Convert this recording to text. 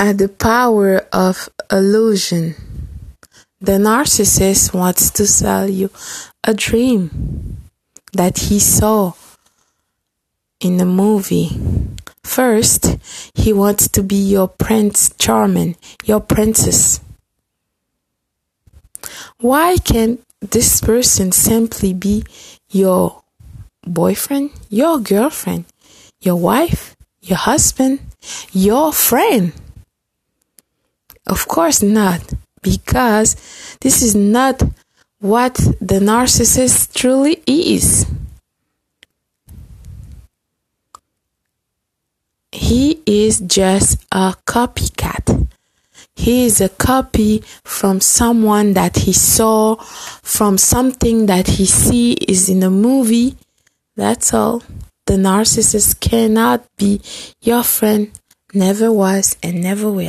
at the power of illusion. The narcissist wants to sell you a dream that he saw in a movie. First, he wants to be your prince charming, your princess. Why can't this person simply be your boyfriend, your girlfriend, your wife, your husband, your friend? Of course not, because this is not what the narcissist truly is. He is just a copycat. He is a copy from someone that he saw, from something that he see is in a movie. That's all. The narcissist cannot be your friend, never was and never will.